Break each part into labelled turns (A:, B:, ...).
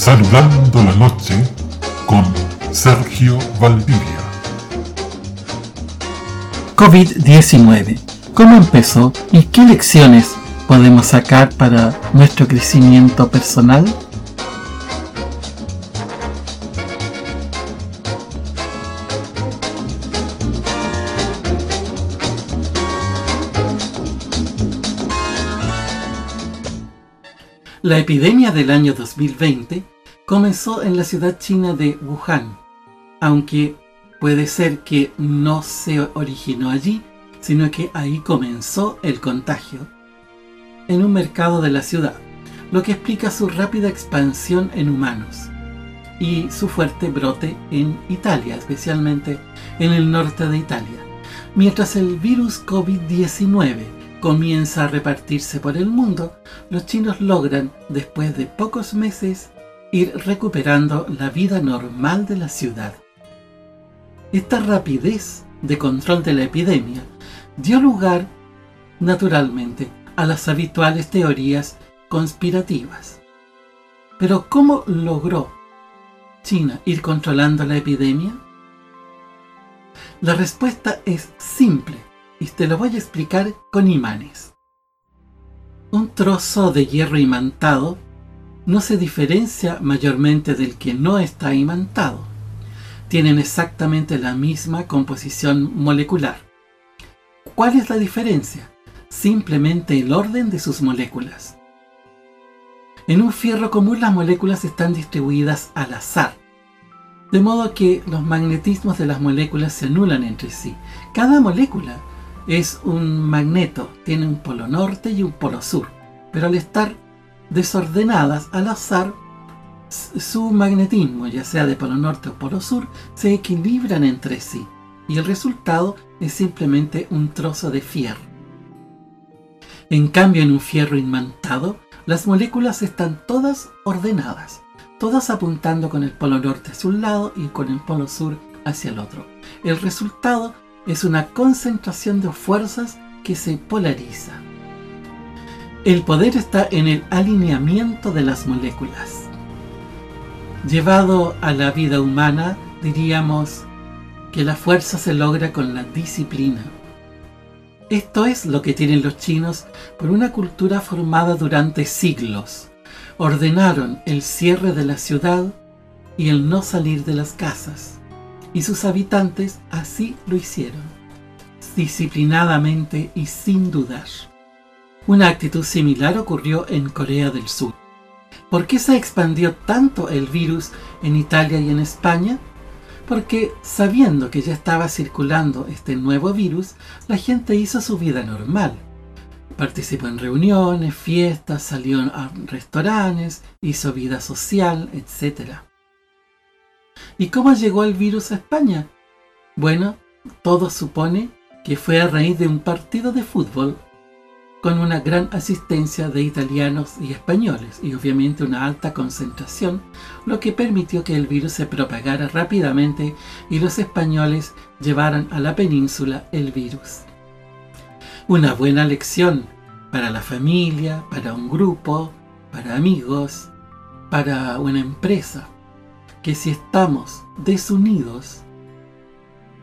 A: Saludando la noche con Sergio Valdivia.
B: COVID-19. ¿Cómo empezó y qué lecciones podemos sacar para nuestro crecimiento personal? La epidemia del año 2020 comenzó en la ciudad china de Wuhan, aunque puede ser que no se originó allí, sino que ahí comenzó el contagio, en un mercado de la ciudad, lo que explica su rápida expansión en humanos y su fuerte brote en Italia, especialmente en el norte de Italia, mientras el virus COVID-19 comienza a repartirse por el mundo, los chinos logran, después de pocos meses, ir recuperando la vida normal de la ciudad. Esta rapidez de control de la epidemia dio lugar, naturalmente, a las habituales teorías conspirativas. Pero ¿cómo logró China ir controlando la epidemia? La respuesta es simple y te lo voy a explicar con imanes. Un trozo de hierro imantado no se diferencia mayormente del que no está imantado. Tienen exactamente la misma composición molecular. ¿Cuál es la diferencia? Simplemente el orden de sus moléculas. En un fierro común las moléculas están distribuidas al azar, de modo que los magnetismos de las moléculas se anulan entre sí. Cada molécula es un magneto, tiene un polo norte y un polo sur, pero al estar desordenadas al azar, su magnetismo, ya sea de polo norte o polo sur, se equilibran entre sí y el resultado es simplemente un trozo de fierro. En cambio, en un fierro inmantado, las moléculas están todas ordenadas, todas apuntando con el polo norte hacia un lado y con el polo sur hacia el otro. El resultado es una concentración de fuerzas que se polariza. El poder está en el alineamiento de las moléculas. Llevado a la vida humana, diríamos que la fuerza se logra con la disciplina. Esto es lo que tienen los chinos por una cultura formada durante siglos. Ordenaron el cierre de la ciudad y el no salir de las casas y sus habitantes así lo hicieron, disciplinadamente y sin dudar. Una actitud similar ocurrió en Corea del Sur. ¿Por qué se expandió tanto el virus en Italia y en España? Porque sabiendo que ya estaba circulando este nuevo virus, la gente hizo su vida normal. Participó en reuniones, fiestas, salió a restaurantes, hizo vida social, etc. ¿Y cómo llegó el virus a España? Bueno, todo supone que fue a raíz de un partido de fútbol con una gran asistencia de italianos y españoles y obviamente una alta concentración, lo que permitió que el virus se propagara rápidamente y los españoles llevaran a la península el virus. Una buena lección para la familia, para un grupo, para amigos, para una empresa que si estamos desunidos,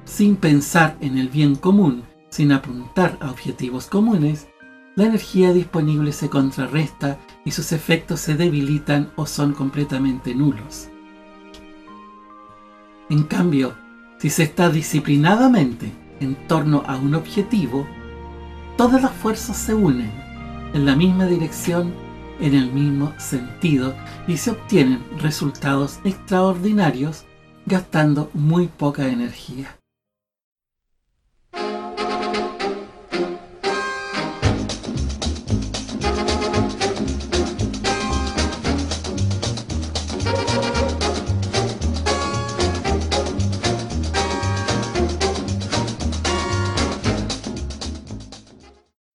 B: sin pensar en el bien común, sin apuntar a objetivos comunes, la energía disponible se contrarresta y sus efectos se debilitan o son completamente nulos. En cambio, si se está disciplinadamente en torno a un objetivo, todas las fuerzas se unen en la misma dirección en el mismo sentido y se obtienen resultados extraordinarios gastando muy poca energía.